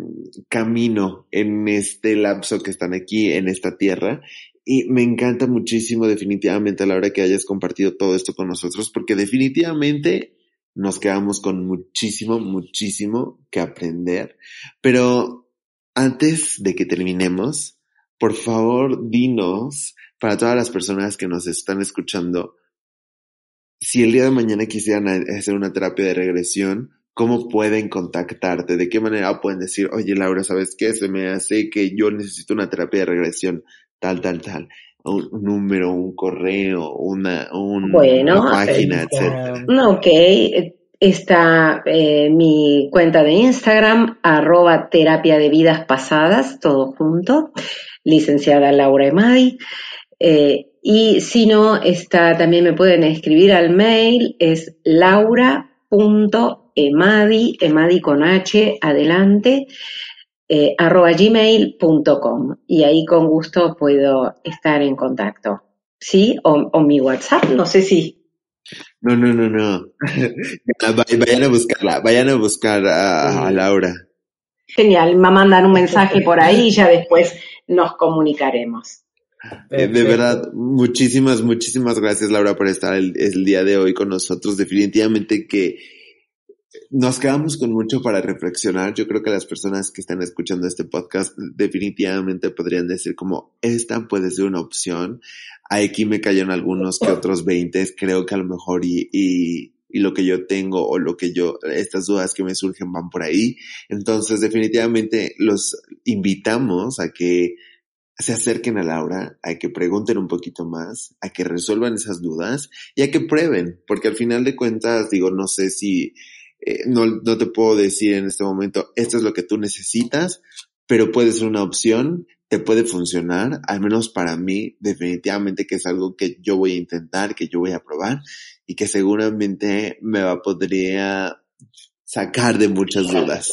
camino en este lapso que están aquí en esta tierra. Y me encanta muchísimo definitivamente a la hora que hayas compartido todo esto con nosotros, porque definitivamente nos quedamos con muchísimo, muchísimo que aprender. Pero antes de que terminemos, por favor, dinos para todas las personas que nos están escuchando, si el día de mañana quisieran hacer una terapia de regresión, ¿cómo pueden contactarte? ¿De qué manera pueden decir, oye Laura, ¿sabes qué? Se me hace que yo necesito una terapia de regresión, tal, tal, tal un, número, un correo, una, una página, etc. Ok, está eh, mi cuenta de Instagram, arroba terapia de vidas pasadas, todo junto, licenciada Laura Emadi. Eh, y si no, está, también me pueden escribir al mail, es laura.emadi, emadi con H, adelante, eh, arroba gmail.com y ahí con gusto puedo estar en contacto. ¿Sí? O, mi WhatsApp, no sé si. No, no, no, no. [LAUGHS] vayan a buscarla, vayan a buscar a, Laura. Genial, me mandan un mensaje por ahí y ya después nos comunicaremos. Eh, de verdad, muchísimas, muchísimas gracias Laura por estar el, día de hoy con nosotros. Definitivamente que nos quedamos con mucho para reflexionar. Yo creo que las personas que están escuchando este podcast definitivamente podrían decir como esta puede ser una opción. Aquí me cayeron algunos que otros 20. Creo que a lo mejor y, y, y lo que yo tengo o lo que yo, estas dudas que me surgen van por ahí. Entonces definitivamente los invitamos a que se acerquen a Laura, a que pregunten un poquito más, a que resuelvan esas dudas y a que prueben, porque al final de cuentas, digo, no sé si eh, no, no te puedo decir en este momento, esto es lo que tú necesitas, pero puede ser una opción, te puede funcionar, al menos para mí, definitivamente que es algo que yo voy a intentar, que yo voy a probar y que seguramente me va, podría sacar de muchas dudas.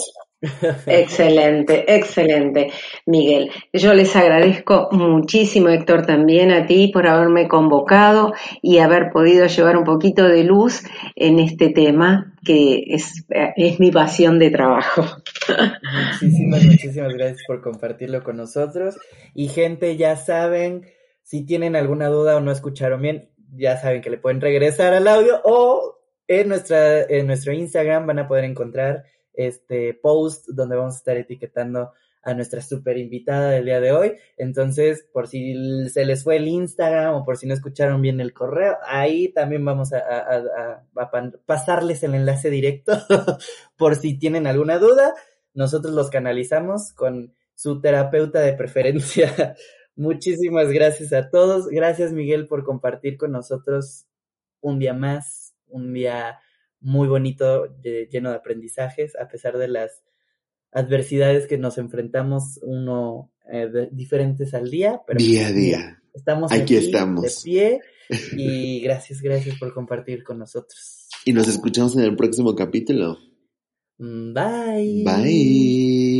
Excelente, excelente, Miguel. Yo les agradezco muchísimo, Héctor, también a ti por haberme convocado y haber podido llevar un poquito de luz en este tema que es, es mi pasión de trabajo. Muchísimas, muchísimas gracias por compartirlo con nosotros. Y gente, ya saben, si tienen alguna duda o no escucharon bien, ya saben que le pueden regresar al audio o en, nuestra, en nuestro Instagram van a poder encontrar este post donde vamos a estar etiquetando a nuestra super invitada del día de hoy. Entonces, por si se les fue el Instagram o por si no escucharon bien el correo, ahí también vamos a, pasarles el enlace directo [LAUGHS] por si tienen alguna duda. Nosotros los canalizamos con su terapeuta de preferencia [LAUGHS] Muchísimas gracias a todos. Gracias Miguel por compartir con nosotros un día más, un día muy bonito, lleno de aprendizajes, a pesar de las adversidades que nos enfrentamos, uno eh, diferentes al día, pero día a día. Estamos aquí, estamos. de pie [LAUGHS] y gracias, gracias por compartir con nosotros. Y nos escuchamos en el próximo capítulo. Mm, bye. Bye.